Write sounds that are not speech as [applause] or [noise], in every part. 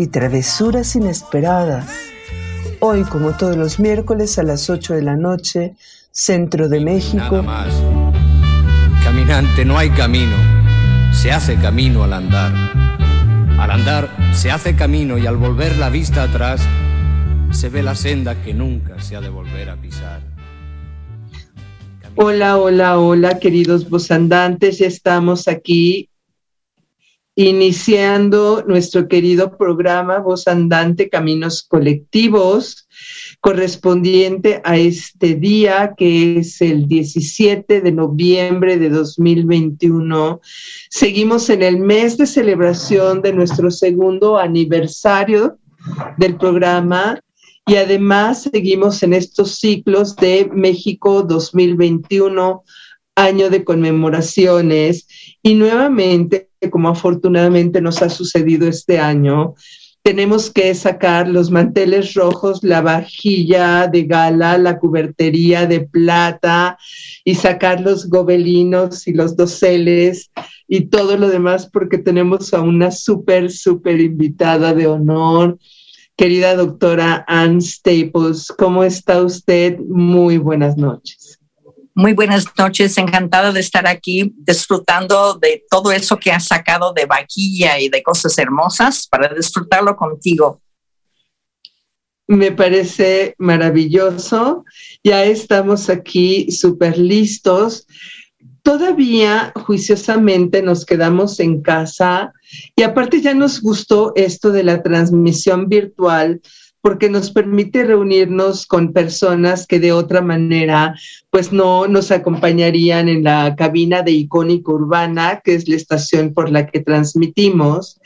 y travesuras inesperadas. Hoy, como todos los miércoles a las 8 de la noche, Centro de México. Nada más. Caminante, no hay camino. Se hace camino al andar. Al andar se hace camino y al volver la vista atrás se ve la senda que nunca se ha de volver a pisar. Hola, hola, hola, queridos vosandantes. Ya estamos aquí iniciando nuestro querido programa Voz Andante Caminos Colectivos, correspondiente a este día que es el 17 de noviembre de 2021. Seguimos en el mes de celebración de nuestro segundo aniversario del programa y además seguimos en estos ciclos de México 2021, año de conmemoraciones y nuevamente como afortunadamente nos ha sucedido este año, tenemos que sacar los manteles rojos, la vajilla de gala, la cubertería de plata y sacar los gobelinos y los doseles y todo lo demás porque tenemos a una súper, súper invitada de honor. Querida doctora Ann Staples, ¿cómo está usted? Muy buenas noches. Muy buenas noches, encantada de estar aquí disfrutando de todo eso que has sacado de vaquilla y de cosas hermosas para disfrutarlo contigo. Me parece maravilloso. Ya estamos aquí súper listos. Todavía juiciosamente nos quedamos en casa y aparte ya nos gustó esto de la transmisión virtual porque nos permite reunirnos con personas que de otra manera pues no nos acompañarían en la cabina de Icónica Urbana, que es la estación por la que transmitimos.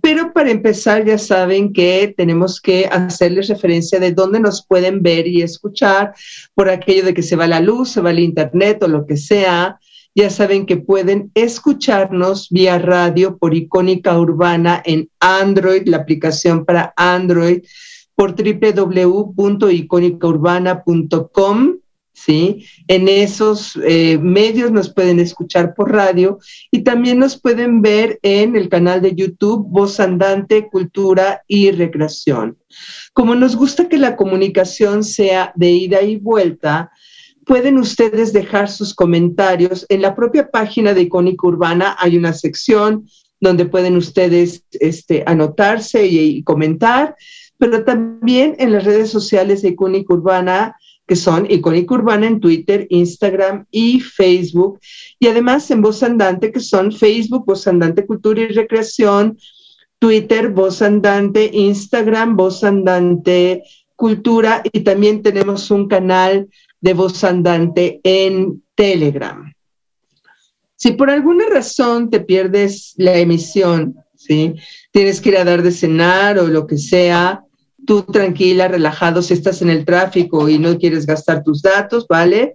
Pero para empezar ya saben que tenemos que hacerles referencia de dónde nos pueden ver y escuchar por aquello de que se va la luz, se va el internet o lo que sea. Ya saben que pueden escucharnos vía radio por Icónica Urbana en Android, la aplicación para Android por www.icónicaurbana.com. ¿sí? En esos eh, medios nos pueden escuchar por radio y también nos pueden ver en el canal de YouTube Voz Andante, Cultura y Recreación. Como nos gusta que la comunicación sea de ida y vuelta, pueden ustedes dejar sus comentarios. En la propia página de Icónica Urbana hay una sección donde pueden ustedes este, anotarse y comentar pero también en las redes sociales de Icónica Urbana, que son Icónica Urbana en Twitter, Instagram y Facebook, y además en Voz Andante, que son Facebook, Voz Andante Cultura y Recreación, Twitter, Voz Andante, Instagram, Voz Andante Cultura, y también tenemos un canal de Voz Andante en Telegram. Si por alguna razón te pierdes la emisión, ¿sí? Tienes que ir a dar de cenar o lo que sea, tú tranquila, relajado, si estás en el tráfico y no quieres gastar tus datos, ¿vale?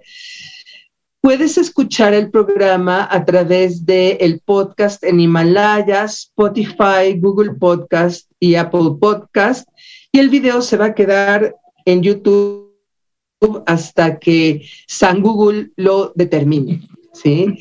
Puedes escuchar el programa a través del el podcast en Himalaya, Spotify, Google Podcast y Apple Podcast. Y el video se va a quedar en YouTube hasta que San Google lo determine. ¿sí?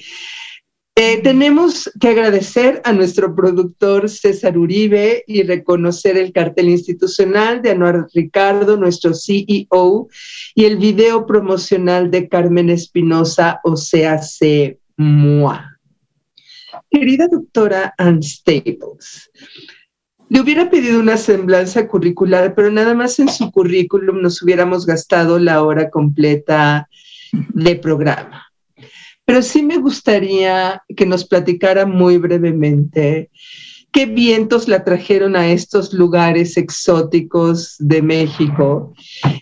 Eh, tenemos que agradecer a nuestro productor César Uribe y reconocer el cartel institucional de Anuar Ricardo, nuestro CEO, y el video promocional de Carmen Espinosa, o sea, se MOA. Querida doctora Ann Staples, le hubiera pedido una semblanza curricular, pero nada más en su currículum nos hubiéramos gastado la hora completa de programa pero sí me gustaría que nos platicara muy brevemente qué vientos la trajeron a estos lugares exóticos de México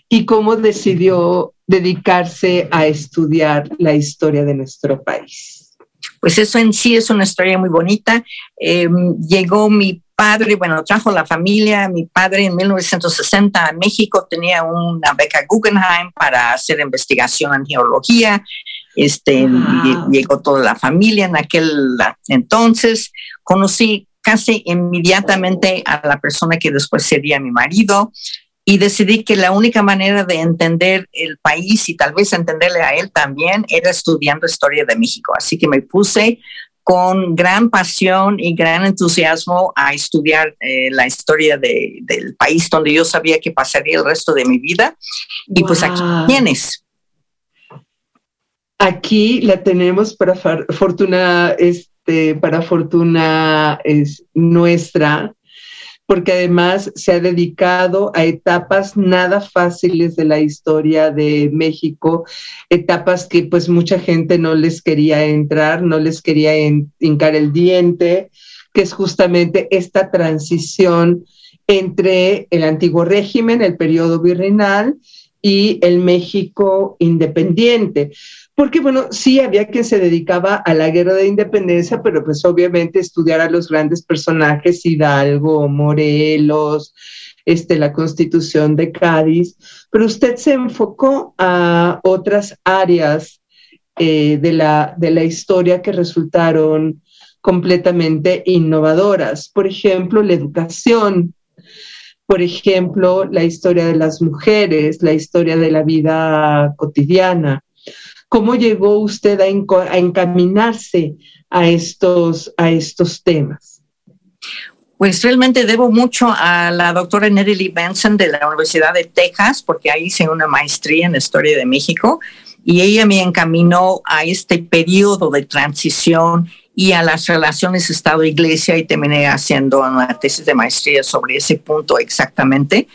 y cómo decidió dedicarse a estudiar la historia de nuestro país. Pues eso en sí es una historia muy bonita. Em, llegó mi padre, bueno, trajo la familia. Mi padre en 1960 a México tenía una beca Guggenheim para hacer investigación en geología. Este, llegó toda la familia en aquel entonces. Conocí casi inmediatamente a la persona que después sería mi marido y decidí que la única manera de entender el país y tal vez entenderle a él también era estudiando historia de México. Así que me puse con gran pasión y gran entusiasmo a estudiar eh, la historia del país donde yo sabía que pasaría el resto de mi vida. Y pues aquí tienes. Aquí la tenemos para fortuna, este, para fortuna es nuestra, porque además se ha dedicado a etapas nada fáciles de la historia de México, etapas que pues mucha gente no les quería entrar, no les quería hincar el diente, que es justamente esta transición entre el antiguo régimen, el periodo virreinal, y el México independiente porque bueno, sí había quien se dedicaba a la guerra de independencia, pero pues obviamente estudiar a los grandes personajes, Hidalgo, Morelos, este, la constitución de Cádiz, pero usted se enfocó a otras áreas eh, de, la, de la historia que resultaron completamente innovadoras. Por ejemplo, la educación, por ejemplo, la historia de las mujeres, la historia de la vida cotidiana. ¿Cómo llegó usted a, encaminarse a estos, a estos temas? Pues realmente debo mucho a la doctora Nelly Benson de la Universidad de Texas, porque ahí hice una maestría en Historia de México y ella me encaminó a este periodo de transición y a las relaciones Estado-Iglesia y terminé haciendo una tesis de maestría sobre ese punto exactamente.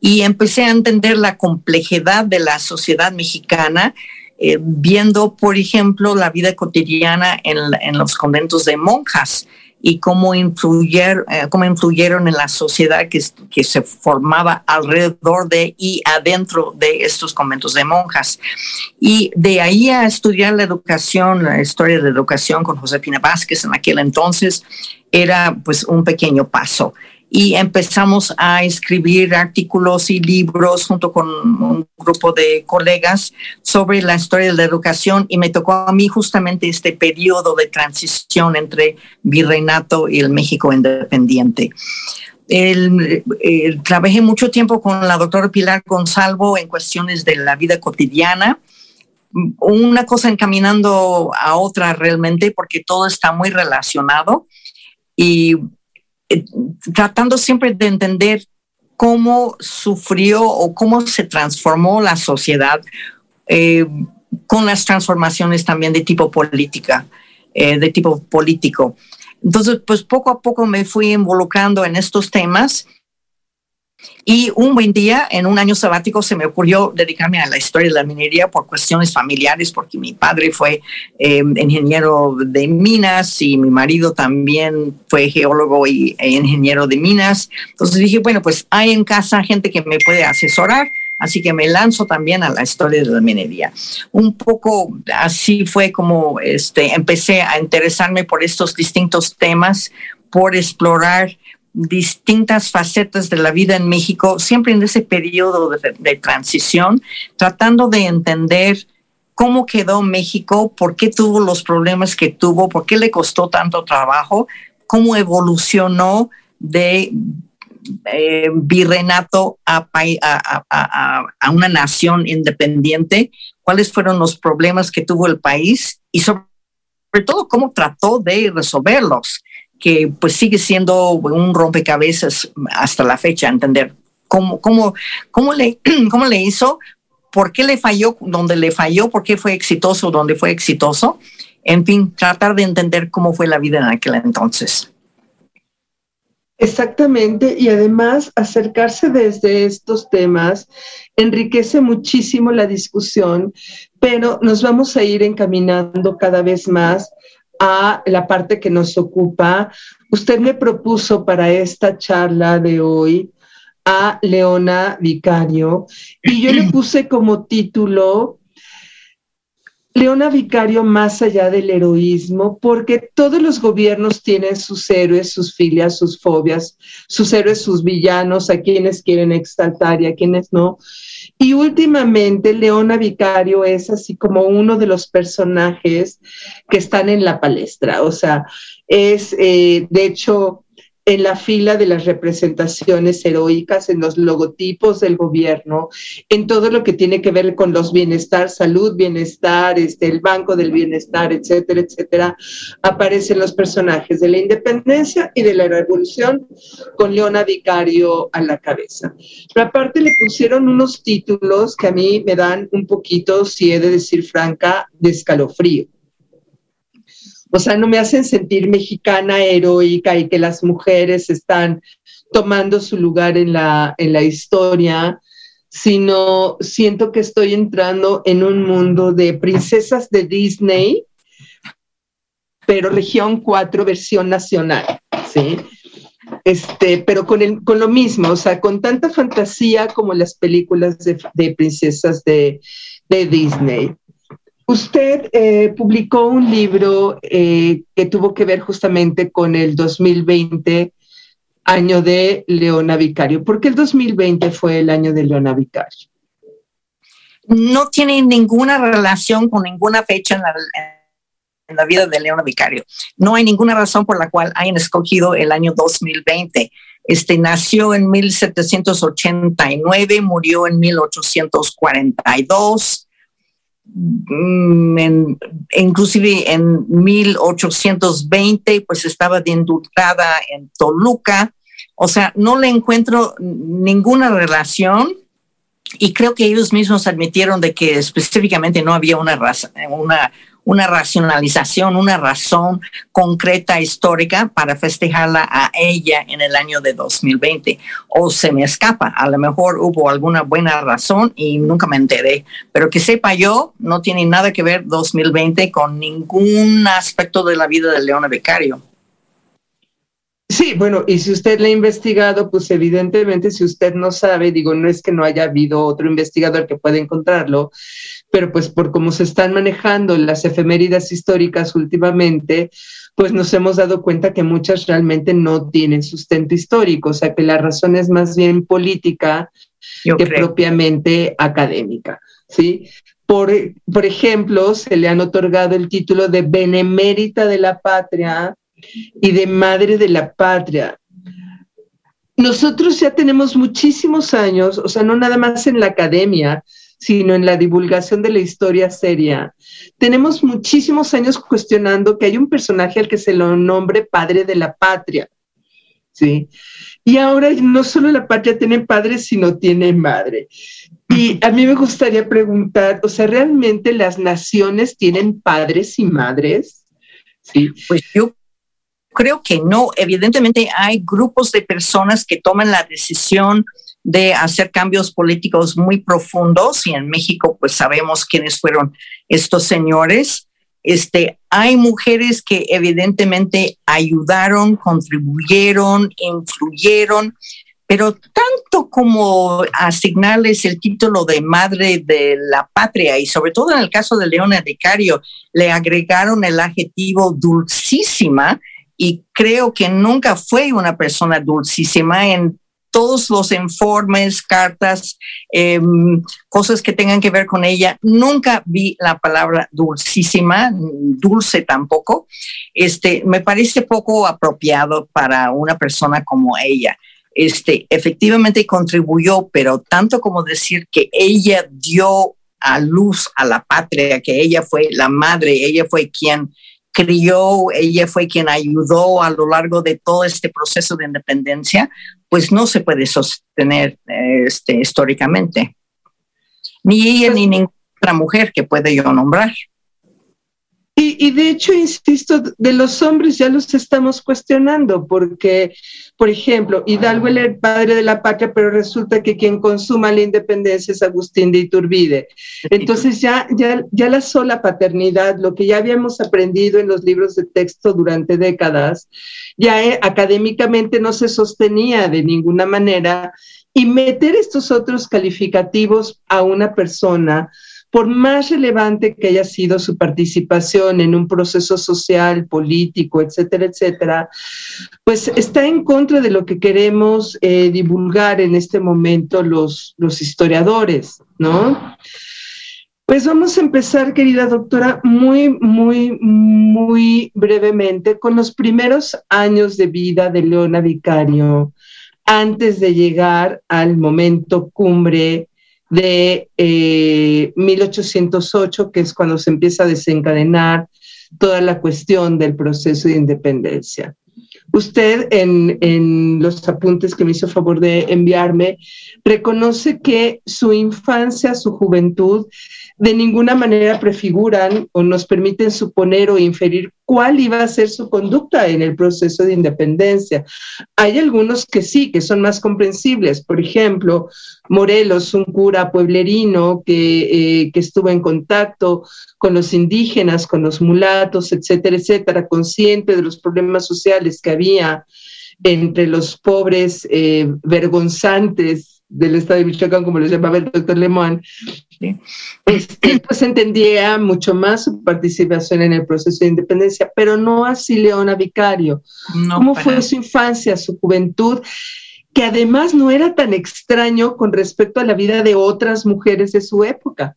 Y empecé a entender la complejidad de la sociedad mexicana eh, viendo, por ejemplo, la vida cotidiana en, los conventos de monjas y cómo, eh, cómo influyeron en la sociedad que, que, se formaba alrededor de y adentro de estos conventos de monjas. Y de ahí a estudiar la educación, la historia de educación con Josefina Vázquez en aquel entonces, era pues un pequeño paso y empezamos a escribir artículos y libros junto con un grupo de colegas sobre la historia de la educación. Y me tocó a mí justamente este periodo de transición entre virreinato y el México independiente. trabajé mucho tiempo con la doctora Pilar Gonzalvo en cuestiones de la vida cotidiana, una cosa encaminando a otra realmente porque todo está muy relacionado. Y eh, tratando siempre de entender cómo sufrió o cómo se transformó la sociedad eh, con las transformaciones también de tipo política, eh, de tipo político. Entonces, pues poco a poco me fui involucrando en estos temas y un buen día, en un año sabático, se me ocurrió dedicarme a la historia de la minería por cuestiones familiares, porque mi padre fue eh, ingeniero de minas y mi marido también fue geólogo y, e ingeniero de minas. Entonces dije, bueno, pues hay en casa gente que me puede asesorar. Así que me lanzo también a la historia de la minería. Un poco así fue como este, empecé a interesarme por estos distintos temas, por explorar distintas facetas de la vida en México, siempre en ese periodo de, transición, tratando de entender cómo quedó México, por qué tuvo los problemas que tuvo, por qué le costó tanto trabajo, cómo evolucionó de eh, virreinato a, a, una nación independiente, cuáles fueron los problemas que tuvo el país y sobre todo cómo trató de resolverlos que pues sigue siendo un rompecabezas hasta la fecha, entender cómo, cómo, cómo, le, [clears throat] cómo le hizo, por qué le falló donde le falló, por qué fue exitoso donde fue exitoso. En fin, tratar de entender cómo fue la vida en aquel entonces. Exactamente, y además acercarse desde estos temas enriquece muchísimo la discusión, pero nos vamos a ir encaminando cada vez más a la parte que nos ocupa. Usted me propuso para esta charla de hoy a Leona Vicario y yo le puse como título Leona Vicario más allá del heroísmo, porque todos los gobiernos tienen sus héroes, sus filias, sus fobias, sus héroes, sus villanos, a quienes quieren exaltar y a quienes no. Y últimamente Leona Vicario es así como uno de los personajes que están en la palestra, o sea, es eh, de hecho en la fila de las representaciones heroicas, en los logotipos del gobierno, en todo lo que tiene que ver con los bienestar, salud, bienestar, este, el Banco del Bienestar, etcétera, etcétera, aparecen los personajes de la independencia y de la revolución con Leona Vicario a la cabeza. Pero aparte le pusieron unos títulos que a mí me dan un poquito, si he de decir franca, de escalofrío o sea, no me hacen sentir mexicana heroica y que las mujeres están tomando su lugar en la, en la historia, sino siento que estoy entrando en un mundo de princesas de Disney, pero región 4, versión nacional, ¿sí? Este, pero con, el, con lo mismo, o sea, con tanta fantasía como las películas de, de princesas de, de Disney. Usted eh, publicó un libro eh, que tuvo que ver justamente con el 2020, año de Leona Vicario. ¿Por qué el 2020 fue el año de Leona Vicario? No tiene ninguna relación con ninguna fecha en la, vida de Leona Vicario. No hay ninguna razón por la cual hayan escogido el año 2020. Este nació en 1789, murió en 1842 Mm, en, inclusive en 1820, pues estaba de indultada en Toluca. O sea, no le encuentro ninguna relación y creo que ellos mismos admitieron de que específicamente no había una, raza, una, una racionalización, una razón concreta histórica para festejarla a ella en el año de 2020. O se me escapa, a lo mejor hubo alguna buena razón y nunca me enteré, pero que sepa yo, no tiene nada que ver 2020 con ningún aspecto de la vida de Leona Becario. Sí, bueno, y si usted le ha investigado, pues evidentemente si usted no sabe, digo, no es que no haya habido otro investigador que pueda encontrarlo, pero pues por cómo se están manejando las efemérides históricas últimamente, pues nos hemos dado cuenta que muchas realmente no tienen sustento histórico, o sea que la razón es más bien política que propiamente académica, ¿sí? Por, por ejemplo, se le han otorgado el título de Benemérita de la Patria y de Madre de la Patria. Nosotros ya tenemos muchísimos años, o sea, no nada más en la academia, sino en la divulgación de la historia seria. Tenemos muchísimos años cuestionando que hay un personaje al que se lo nombre padre de la patria, ¿sí? Y ahora no solo la patria tiene padre, sino tiene madre. Y a mí me gustaría preguntar, o sea, ¿realmente las naciones tienen padres y madres? Sí. Pues yo creo que no. Evidentemente hay grupos de personas que toman la decisión de hacer cambios políticos muy profundos y en México pues sabemos quiénes fueron estos señores. Este, hay mujeres que evidentemente ayudaron, contribuyeron, influyeron, pero tanto como asignarles el título de madre de la patria y sobre todo en el caso de Leona Vicario, le agregaron el adjetivo dulcísima y creo que nunca fue una persona dulcísima en todos los informes, cartas, em, cosas que tengan que ver con ella. Nunca vi la palabra dulcísima, dulce tampoco. Este, me parece poco apropiado para una persona como ella. Este, efectivamente contribuyó, pero tanto como decir que ella dio a luz a la patria, que ella fue la madre, ella fue quien crió, ella fue quien ayudó a lo largo de todo este proceso de independencia, pues no se puede sostener este, históricamente. Ni ella ni ninguna otra mujer que puede yo nombrar. Y, de hecho, insisto, de los hombres ya los estamos cuestionando, porque, por ejemplo, Hidalgo era el padre de la patria, pero resulta que quien consuma la independencia es Agustín de Iturbide. Entonces ya, ya, ya la sola paternidad, lo que ya habíamos aprendido en los libros de texto durante décadas, ya eh, académicamente no se sostenía de ninguna manera, y meter estos otros calificativos a una persona, por más relevante que haya sido su participación en un proceso social, político, etcétera, etcétera, pues está en contra de lo que queremos eh, divulgar en este momento los, los historiadores, ¿no? Pues vamos a empezar, querida doctora, muy, muy, muy brevemente con los primeros años de vida de Leona Vicario, antes de llegar al momento cumbre de 1808, eh, que es cuando se empieza a desencadenar toda la cuestión del proceso de independencia. Usted en, en, los apuntes que me hizo favor de enviarme, reconoce que su infancia, su juventud, de ninguna manera prefiguran o nos permiten suponer o inferir cuál iba a ser su conducta en el proceso de independencia. Hay algunos que sí, que son más comprensibles. Por ejemplo, Morelos, un cura pueblerino que, eh, que estuvo en contacto con los indígenas, con los mulatos, etcétera, etcétera, consciente de los problemas sociales que había entre los pobres eh, vergonzantes del estado de Michoacán, como lo llamaba el doctor Lemón, este, pues entendía mucho más su participación en el proceso de independencia, pero no así Leona Vicario. ¿Cómo fue su infancia, su juventud? que además no era tan extraño con respecto a la vida de otras mujeres de su época.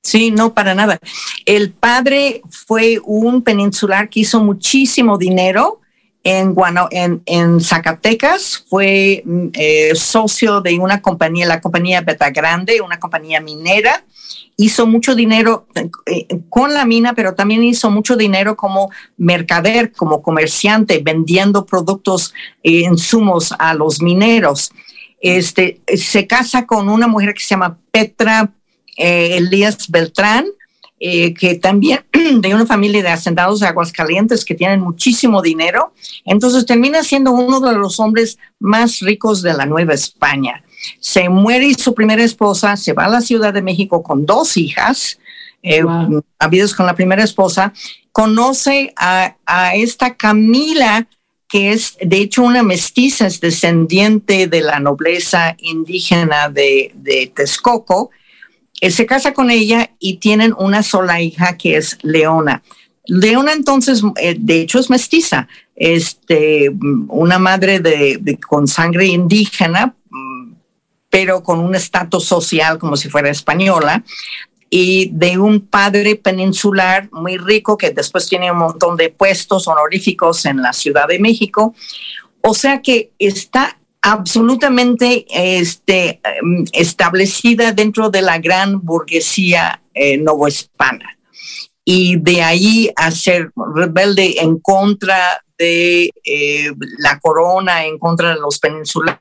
Sí, no, para nada. El padre fue un peninsular que hizo muchísimo dinero en, en, en Zacatecas, fue mm, eh, socio de una compañía, la compañía Beta Grande, una compañía minera. Hizo mucho dinero eh, con la mina, pero también hizo mucho dinero como mercader, como comerciante, vendiendo productos e insumos a los mineros. Este, se casa con una mujer que se llama Petra Elías Beltrán, eh, que también [clears throat] de una familia de hacendados de Aguascalientes que tienen muchísimo dinero. Entonces termina siendo uno de los hombres más ricos de la Nueva España. Se muere su primera esposa, se va a la Ciudad de México con dos hijas, eh, habidos con la primera esposa, conoce a, esta Camila, que es de hecho una mestiza, es descendiente de la nobleza indígena de, de Texcoco, él se casa con ella y tienen una sola hija que es Leona. Leona entonces, eh, de hecho, es mestiza, este, una madre de, con sangre indígena, mm, pero con un estatus social como si fuera española, y de un padre peninsular muy rico que después tiene un montón de puestos honoríficos en la Ciudad de México. O sea que está absolutamente este, em, establecida dentro de la gran burguesía eh, novohispana. Y de ahí a ser rebelde en contra de eh, la corona, en contra de los peninsulares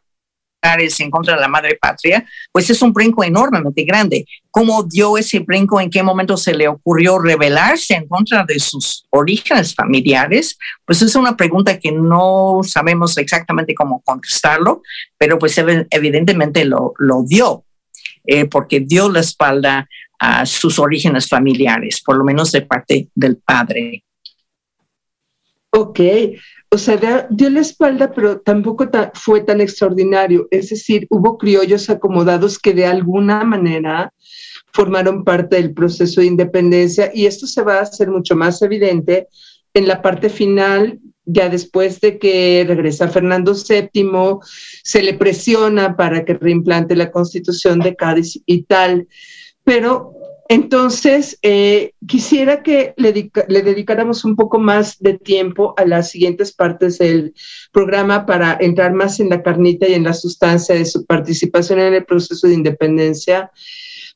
en contra de la madre patria, pues es un brinco enormemente grande. ¿Cómo dio ese brinco? ¿En qué momento se le ocurrió rebelarse en contra de sus orígenes familiares? Pues es una pregunta que no sabemos exactamente cómo contestarlo, pero pues evidentemente lo, lo dio, eh, porque dio la espalda a sus orígenes familiares, por lo menos de parte del padre. Ok, o sea, dio la espalda, pero tampoco fue tan extraordinario. Es decir, hubo criollos acomodados que de alguna manera formaron parte del proceso de independencia y esto se va a hacer mucho más evidente en la parte final, ya después de que regresa Fernando VII, se le presiona para que reimplante la constitución de Cádiz y tal. Pero entonces, eh, quisiera que le, dedicáramos un poco más de tiempo a las siguientes partes del programa para entrar más en la carnita y en la sustancia de su participación en el proceso de independencia,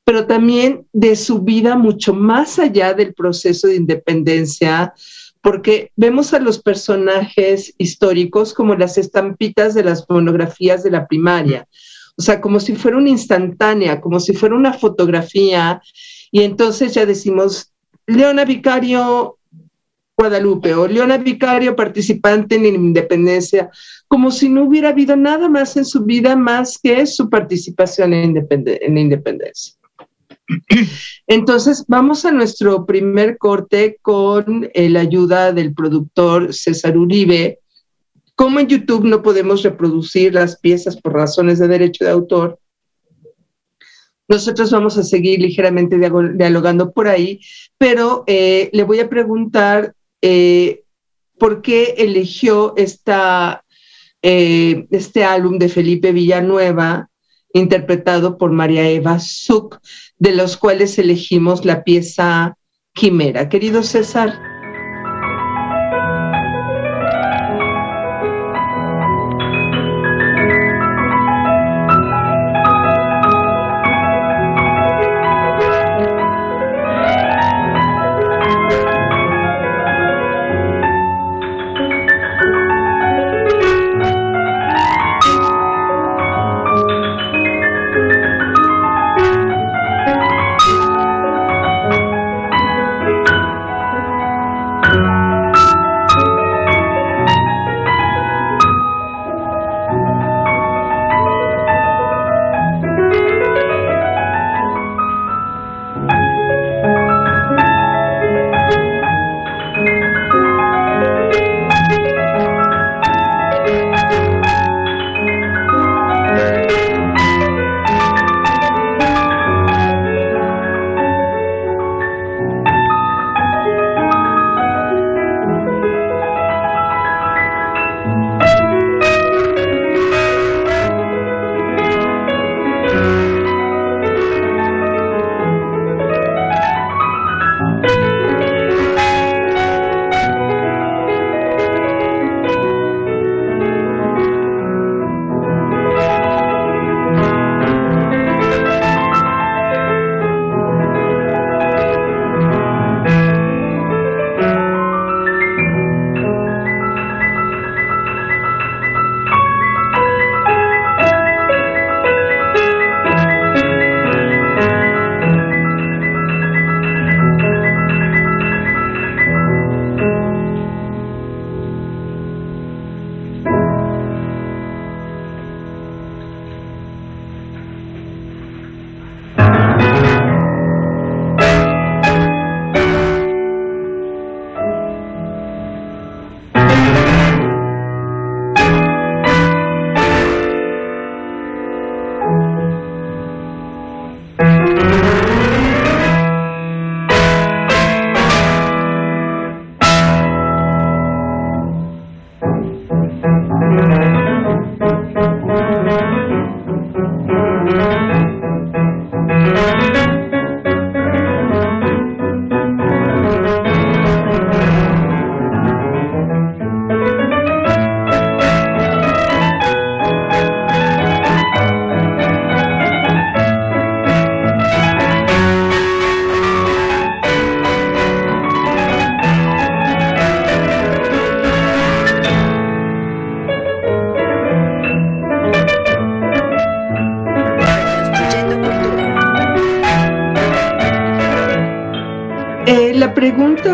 pero también de su vida mucho más allá del proceso de independencia, porque vemos a los personajes históricos como las estampitas de las monografías de la primaria. O sea, como si fuera una instantánea, como si fuera una fotografía y entonces ya decimos, Leona Vicario Guadalupe o Leona Vicario participante en independencia, como si no hubiera habido nada más en su vida más que su participación en, independencia. Entonces, vamos a nuestro primer corte con eh, la ayuda del productor César Uribe. Como en YouTube no podemos reproducir las piezas por razones de derecho de autor, nosotros vamos a seguir ligeramente dialogando por ahí, pero eh, le voy a preguntar eh, por qué eligió esta, eh, este álbum de Felipe Villanueva, interpretado por María Eva Zuc, de los cuales elegimos la pieza Quimera. Querido César.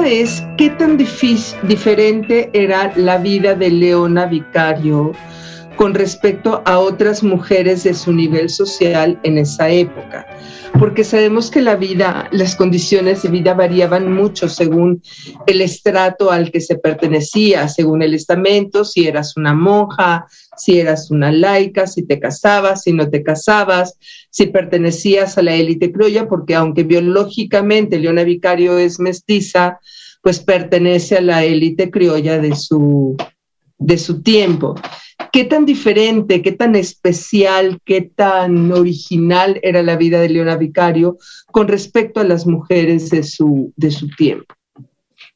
Es qué tan diferente era la vida de Leona Vicario con respecto a otras mujeres de su nivel social en esa época, porque sabemos que la vida, las condiciones de vida variaban mucho según el estrato al que se pertenecía, según el estamento, si eras una monja, si eras una laica, si te casabas, si no te casabas, si pertenecías a la élite criolla, porque aunque biológicamente Leona Vicario es mestiza, pues pertenece a la élite criolla de su, de su tiempo. ¿Qué tan diferente, qué tan especial, qué tan original era la vida de Leona Vicario con respecto a las mujeres de su, de su tiempo?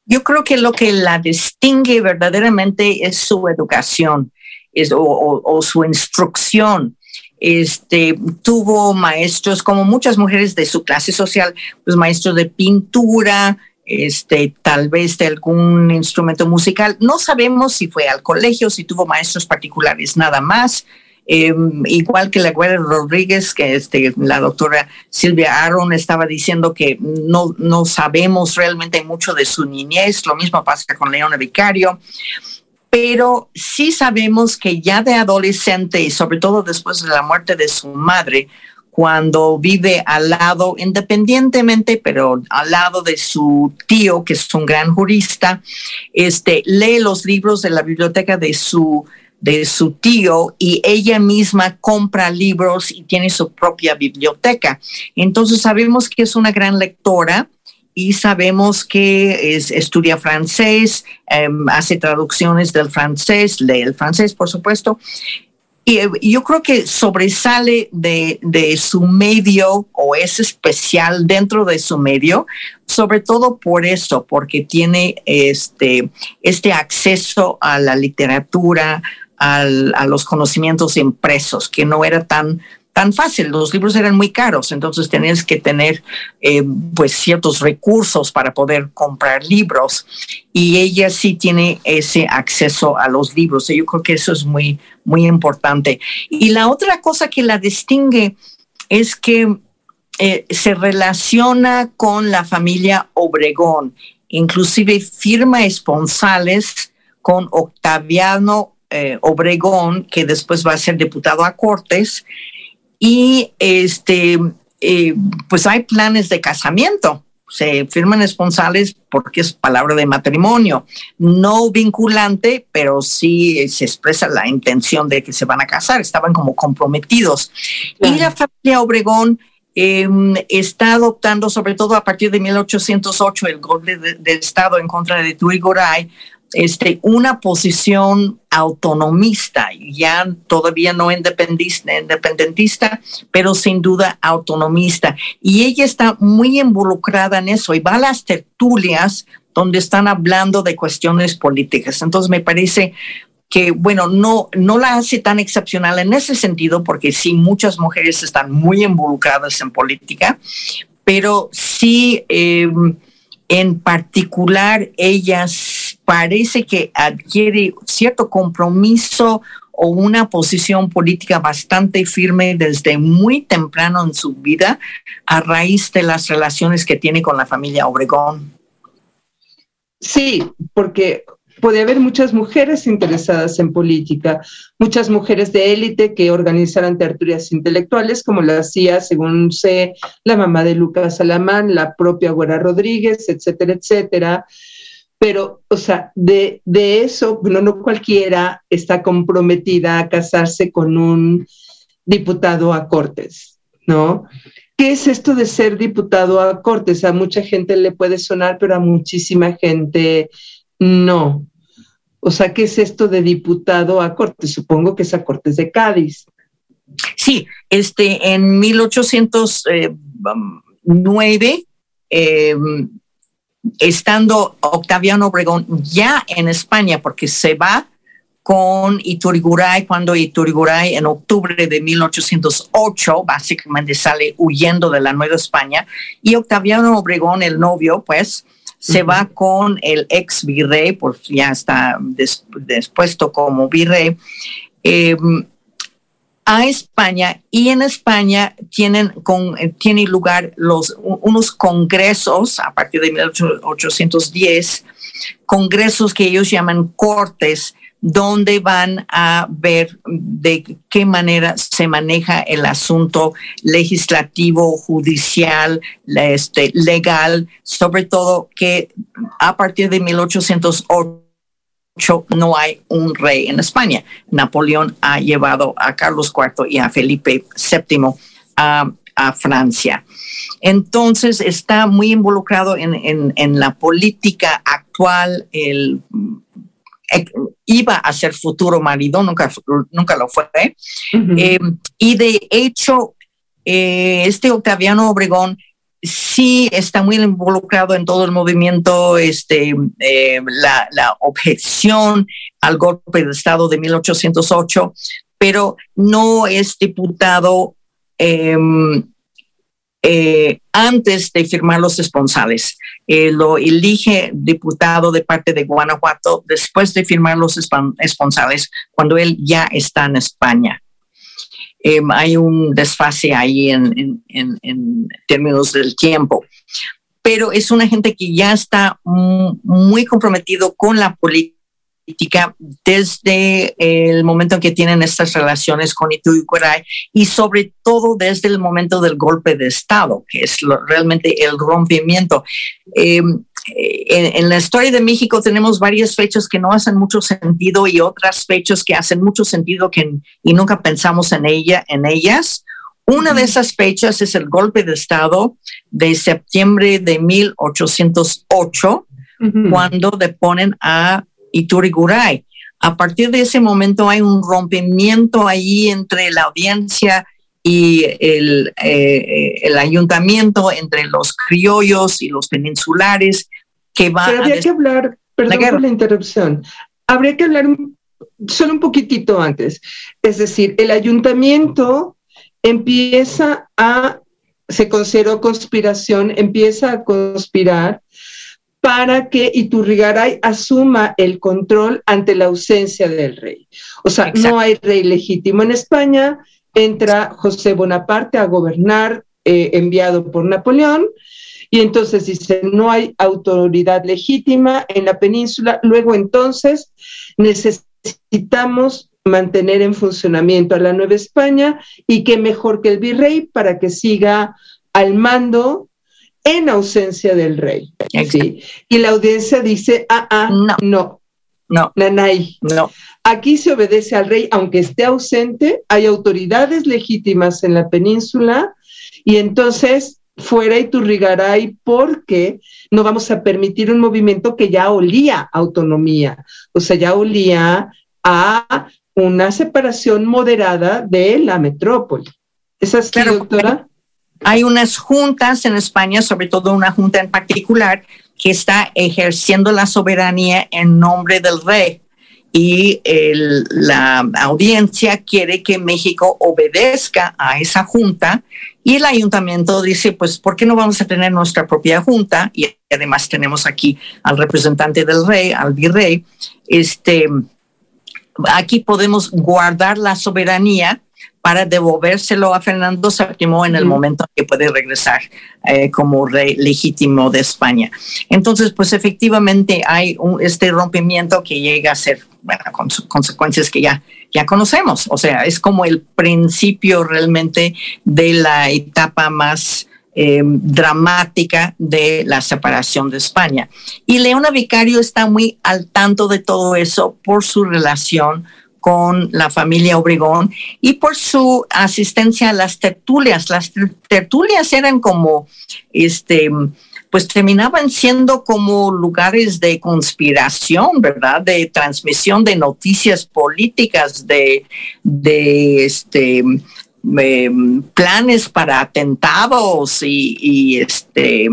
Yo creo que lo que la distingue verdaderamente es su educación es, o, su instrucción. Este, tuvo maestros, como muchas mujeres de su clase social, pues maestros de pintura, este, tal vez de algún instrumento musical. No sabemos si fue al colegio, si tuvo maestros particulares, nada más. Em, igual que la Guerra Rodríguez, que este, la doctora Silvia Aaron estaba diciendo que no, no sabemos realmente mucho de su niñez, lo mismo pasa con Leona Vicario, pero sí sabemos que ya de adolescente y sobre todo después de la muerte de su madre, cuando vive al lado, independientemente, pero al lado de su tío, que es un gran jurista, este, lee los libros de la biblioteca de su, de su tío y ella misma compra libros y tiene su propia biblioteca. Entonces sabemos que es una gran lectora y sabemos que estudia francés, em, hace traducciones del francés, lee el francés, por supuesto. Y eh, yo creo que sobresale de, su medio o es especial dentro de su medio, sobre todo por eso, porque tiene este, este acceso a la literatura, a los conocimientos impresos, que no era tan tan fácil. Los libros eran muy caros, entonces tenías que tener eh, pues ciertos recursos para poder comprar libros. Y ella sí tiene ese acceso a los libros. Y yo creo que eso es muy, muy importante. Y la otra cosa que la distingue es que eh, se relaciona con la familia Obregón. Inclusive firma esponsales con Octaviano eh, Obregón, que después va a ser diputado a Cortes, y este, eh, pues hay planes de casamiento. Se firman esponsales porque es palabra de matrimonio, no vinculante, pero sí se expresa la intención de que se van a casar, estaban como comprometidos. Y la familia Obregón em, está adoptando, sobre todo a partir de 1808, el golpe de, de Estado en contra de Tuigoray, este, una posición autonomista, ya todavía no independentista, pero sin duda autonomista. Y ella está muy involucrada en eso y va a las tertulias donde están hablando de cuestiones políticas. Entonces me parece que, bueno, no, no la hace tan excepcional en ese sentido, porque sí, muchas mujeres están muy involucradas en política, pero sí, eh, en particular, ellas parece que adquiere cierto compromiso o una posición política bastante firme desde muy temprano en su vida a raíz de las relaciones que tiene con la familia Obregón. Sí, porque puede haber muchas mujeres interesadas en política, muchas mujeres de élite que organizaran tertulias intelectuales, como lo hacía, según sé, la mamá de Lucas Alamán, la propia Güera Rodríguez, etcétera, etcétera pero, o sea, de, eso, bueno, no cualquiera está comprometida a casarse con un diputado a Cortes, ¿no? ¿Qué es esto de ser diputado a Cortes? A mucha gente le puede sonar, pero a muchísima gente no. O sea, ¿qué es esto de diputado a Cortes? Supongo que es a Cortes de Cádiz. Sí, este, en 1809 eh, estando Octaviano Obregón ya en España, porque se va con Ituriguray, cuando Ituriguray en octubre de 1808 básicamente sale huyendo de la Nueva España, y Octaviano Obregón, el novio, pues, se va con el ex virrey, pues ya está despuesto como virrey, eh, a España y en España tienen con, eh, tiene lugar los, unos congresos a partir de 1810, congresos que ellos llaman cortes, donde van a ver de qué manera se maneja el asunto legislativo, judicial, este, legal, sobre todo que a partir de 1808 no hay un rey en España. Napoleón ha llevado a Carlos IV y a Felipe VII a, Francia. Entonces está muy involucrado en, la política actual. El, iba a ser futuro marido, nunca, nunca lo fue. Eh, y de hecho, eh, este Octaviano Obregón sí está muy involucrado en todo el movimiento, este, eh, la, objeción al golpe de Estado de 1808, pero no es diputado em, eh, antes de firmar los esponsales. Eh, lo elige diputado de parte de Guanajuato después de firmar los esponsales, cuando él ya está en España. Em, hay un desfase ahí en, términos del tiempo. Pero es una gente que ya está muy comprometido con la política desde el momento en que tienen estas relaciones con Itu y y sobre todo desde el momento del golpe de Estado, que es realmente el rompimiento. Em, en, en, la historia de México tenemos varias fechas que no hacen mucho sentido y otras fechas que hacen mucho sentido que, y nunca pensamos en, ella, en ellas. Una de esas fechas es el golpe de Estado de septiembre de 1808, cuando deponen a Ituriguray. A partir de ese momento hay un rompimiento ahí entre la audiencia y el, eh, el ayuntamiento, entre los criollos y los peninsulares, que va Pero habría que hablar, perdón por la interrupción, habría que hablar solo un poquitito antes. Es decir, el ayuntamiento empieza a, se consideró conspiración, empieza a conspirar para que Iturrigaray asuma el control ante la ausencia del rey. O sea, no hay rey legítimo en España, entra José Bonaparte a gobernar, eh, enviado por Napoleón, y entonces dice, no hay autoridad legítima en la península, luego entonces necesitamos mantener en funcionamiento a la Nueva España y que mejor que el virrey para que siga al mando en ausencia del rey. Y la audiencia dice, ah, ah, no, no, no, nanay, no. Aquí se obedece al rey, aunque esté ausente, hay autoridades legítimas en la península y entonces fuera Iturrigaray porque no vamos a permitir un movimiento que ya olía autonomía, o sea, ya olía a una separación moderada de la metrópoli. ¿Es así, doctora? Hay unas juntas en España, sobre todo una junta en particular, que está ejerciendo la soberanía en nombre del rey y la audiencia quiere que México obedezca a esa junta y el ayuntamiento dice, pues, ¿por qué no vamos a tener nuestra propia junta? Y además tenemos aquí al representante del rey, al virrey. Este, aquí podemos guardar la soberanía para devolvérselo a Fernando VII en el momento que puede regresar eh, como rey legítimo de España. Entonces, pues efectivamente hay este rompimiento que llega a ser, bueno, con consecuencias que ya, ya conocemos. O sea, es como el principio realmente de la etapa más em, dramática de la separación de España. Y Leona Vicario está muy al tanto de todo eso por su relación con la familia Obregón y por su asistencia a las tertulias. Las tertulias eran como, este, pues terminaban siendo como lugares de conspiración, ¿verdad? De transmisión de noticias políticas, de, de este, em, planes para atentados y, y este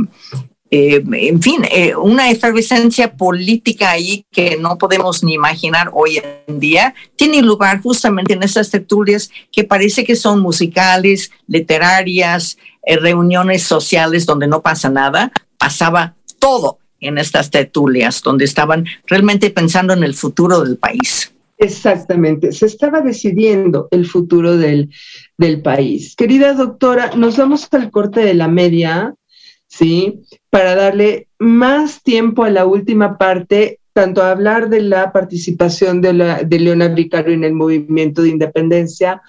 eh, en fin, eh, una efervescencia política ahí que no podemos ni imaginar hoy en día, tiene lugar justamente en esas tertulias que parece que son musicales, literarias, eh, reuniones sociales donde no pasa nada, pasaba todo en estas tertulias, donde estaban realmente pensando en el futuro del país. Exactamente, se estaba decidiendo el futuro del, del país. Querida doctora, nos vamos al corte de la media ¿sí? Para darle más tiempo a la última parte, tanto a hablar de la participación de, la, de Vicario en el movimiento de independencia,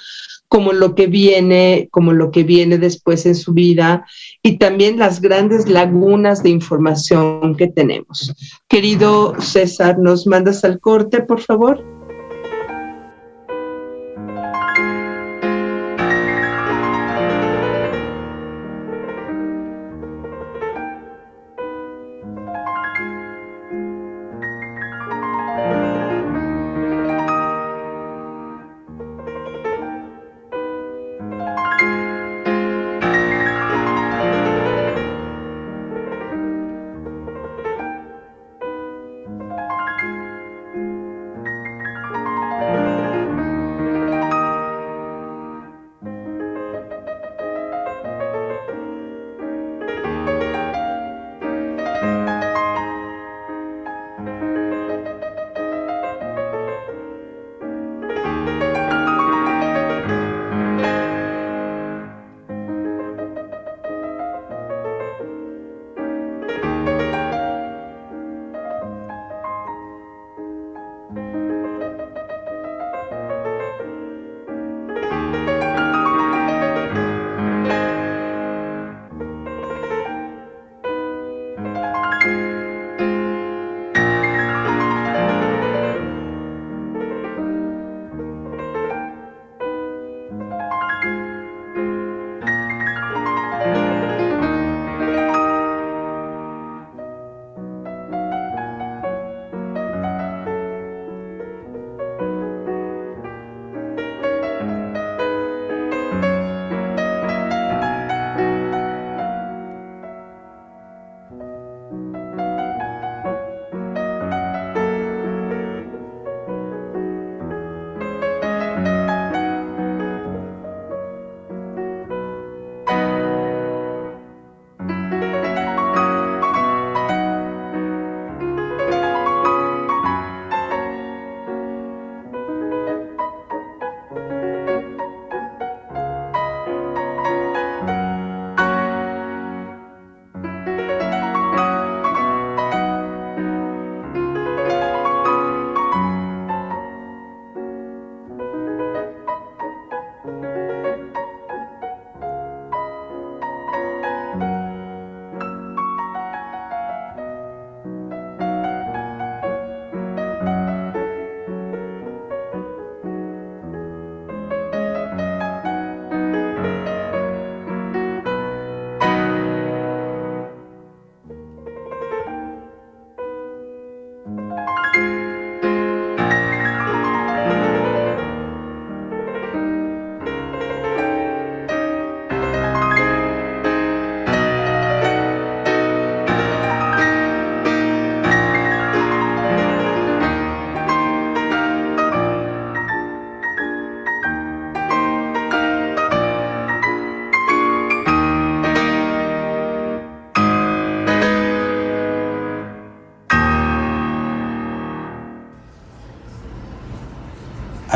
como lo que viene, como lo que viene después en su vida y también las grandes lagunas de información que tenemos. Querido César, ¿nos mandas al corte, por favor?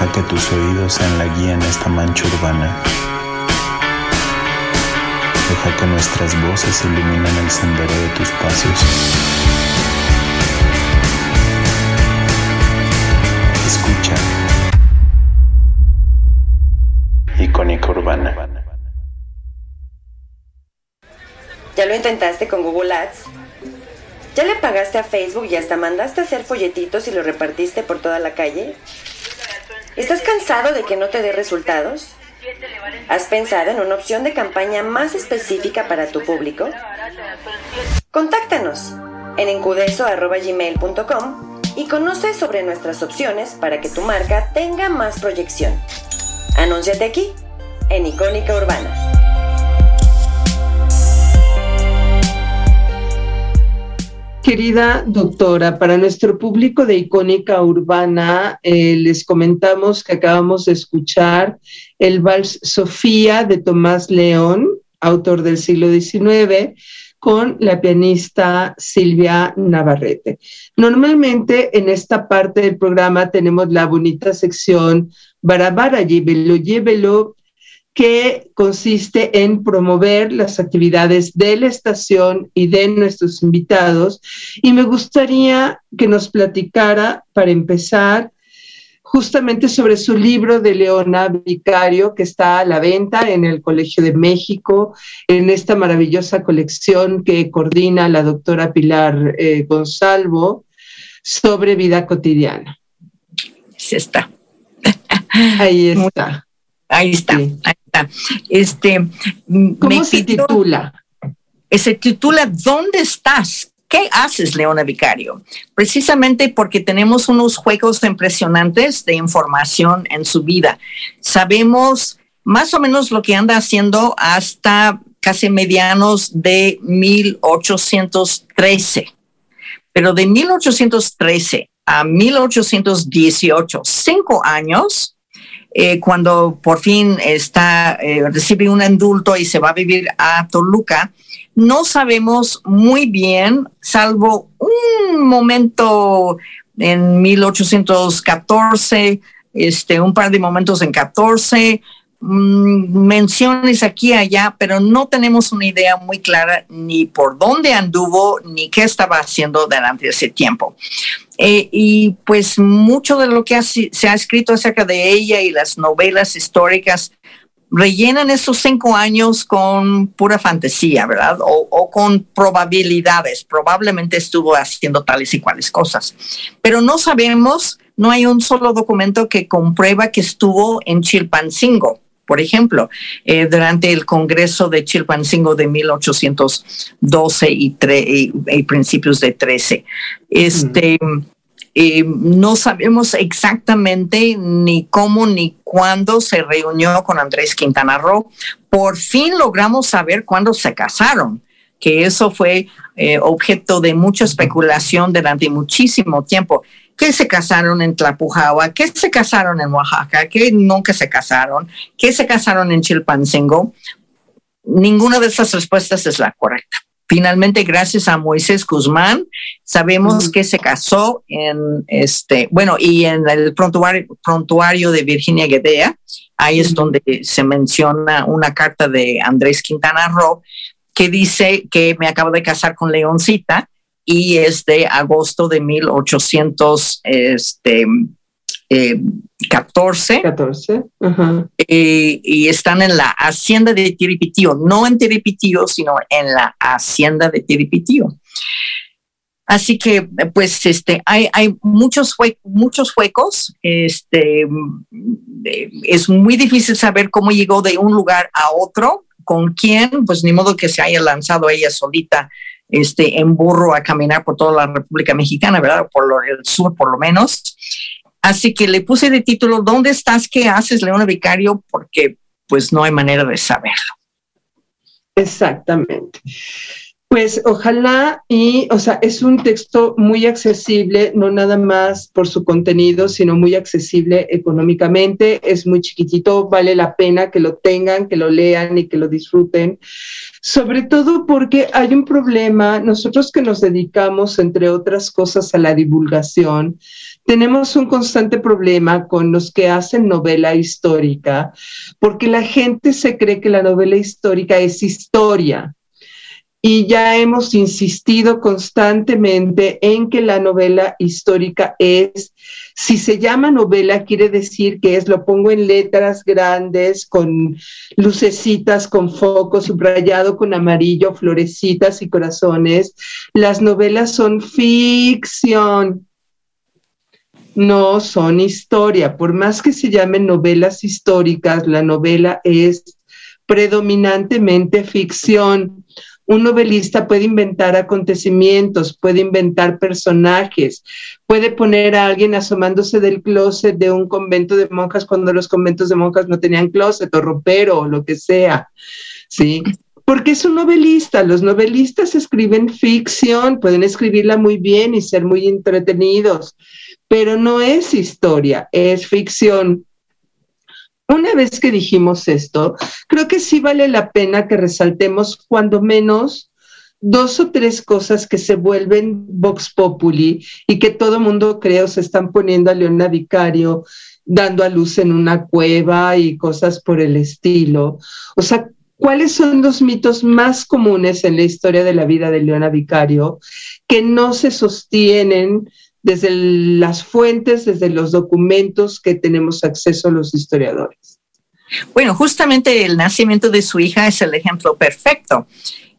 Deja que tus oídos sean la guía en esta mancha urbana. Deja que nuestras voces iluminen el sendero de tus pasos. Escucha. Icónica Urbana. ¿Ya lo intentaste con Google Ads? ¿Ya le pagaste a Facebook y hasta mandaste a hacer folletitos y lo repartiste por toda la calle? ¿Estás cansado de que no te dé resultados? ¿Has pensado en una opción de campaña más específica para tu público? Contáctanos en encudeso.gmail.com y conoce sobre nuestras opciones para que tu marca tenga más proyección. Anúnciate aquí, en Icónica Urbana. Querida doctora, para nuestro público de Icónica Urbana, eh, les comentamos que acabamos de escuchar el Vals Sofía de Tomás León, autor del siglo XIX, con la pianista Silvia Navarrete. Normalmente en esta parte del programa tenemos la bonita sección Barabara, llévelo, llévelo, que consiste en promover las actividades de la estación y de nuestros invitados. Y me gustaría que nos platicara, para empezar, justamente sobre su libro de Leona Vicario, que está a la venta en el Colegio de México, en esta maravillosa colección que coordina la doctora Pilar eh, Gonzalvo sobre vida cotidiana. Sí está. Ahí está. Ahí está, ahí está. Este, ¿Cómo se titula? Se titula ¿Dónde estás? ¿Qué haces, Leona Vicario? Precisamente porque tenemos unos juegos impresionantes de información en su vida. Sabemos más o menos lo que anda haciendo hasta casi medianos de 1813. Pero de 1813 a 1818, cinco años, eh, cuando por fin está, eh, recibe un indulto y se va a vivir a Toluca, no sabemos muy bien, salvo un momento en 1814, este, un par de momentos en 14, Mm, menciones aquí y allá, pero no tenemos una idea muy clara ni por dónde anduvo ni qué estaba haciendo durante ese tiempo. Eh, y pues mucho de lo que se ha escrito acerca de ella y las novelas históricas rellenan esos cinco años con pura fantasía, ¿verdad? O, o, con probabilidades. Probablemente estuvo haciendo tales y cuales cosas. Pero no sabemos, no hay un solo documento que comprueba que estuvo en Chilpancingo por ejemplo, eh, durante el Congreso de Chilpancingo de 1812 y, principios de 13. Este, eh, no sabemos exactamente ni cómo ni cuándo se reunió con Andrés Quintana Roo. Por fin logramos saber cuándo se casaron que eso fue eh, objeto de mucha especulación durante muchísimo tiempo que se casaron en Tlapujahua, que se casaron en Oaxaca, que nunca se casaron, que se casaron en Chilpancingo. Ninguna de esas respuestas es la correcta. Finalmente, gracias a Moisés Guzmán, sabemos que se casó en este, bueno, y en el prontuario, prontuario de Virginia Guedea, ahí es donde se menciona una carta de Andrés Quintana Roo que dice que me acabo de casar con Leoncita y es de agosto de 1814. Este, eh, 14, eh, y están en la hacienda de Tiripitío, no en Tiripitío, sino en la hacienda de Tiripitío. Así que, pues, este, hay, hay muchos, muchos huecos. Este, es muy difícil saber cómo llegó de un lugar a otro, con quién, pues ni modo que se haya lanzado ella solita este, en burro a caminar por toda la República Mexicana, ¿verdad? Por el sur, por lo menos. Así que le puse de título, ¿Dónde estás? ¿Qué haces, Leona Vicario? Porque pues no hay manera de saberlo. Exactamente. Pues ojalá y, o sea, es un texto muy accesible, no nada más por su contenido, sino muy accesible económicamente, es muy chiquitito, vale la pena que lo tengan, que lo lean y que lo disfruten, sobre todo porque hay un problema, nosotros que nos dedicamos, entre otras cosas, a la divulgación, tenemos un constante problema con los que hacen novela histórica, porque la gente se cree que la novela histórica es historia y ya hemos insistido constantemente en que la novela histórica es, si se llama novela, quiere decir que es, lo pongo en letras grandes, con lucecitas, con foco subrayado, con amarillo, florecitas y corazones. Las novelas son ficción, no son historia. Por más que se llamen novelas históricas, la novela es predominantemente ficción un novelista puede inventar acontecimientos, puede inventar personajes, puede poner a alguien asomándose del closet de un convento de monjas cuando los conventos de monjas no tenían closet o ropero o lo que sea, ¿sí? Porque es un novelista, los novelistas escriben ficción, pueden escribirla muy bien y ser muy entretenidos, pero no es historia, es ficción. Una vez que dijimos esto, creo que sí vale la pena que resaltemos cuando menos dos o tres cosas que se vuelven Vox Populi y que todo mundo creo se están poniendo a Leona Vicario dando a luz en una cueva y cosas por el estilo. O sea, ¿cuáles son los mitos más comunes en la historia de la vida de Leona Vicario que no se sostienen desde las fuentes, desde los documentos que tenemos acceso los historiadores. Bueno, justamente el nacimiento de su hija es el ejemplo perfecto.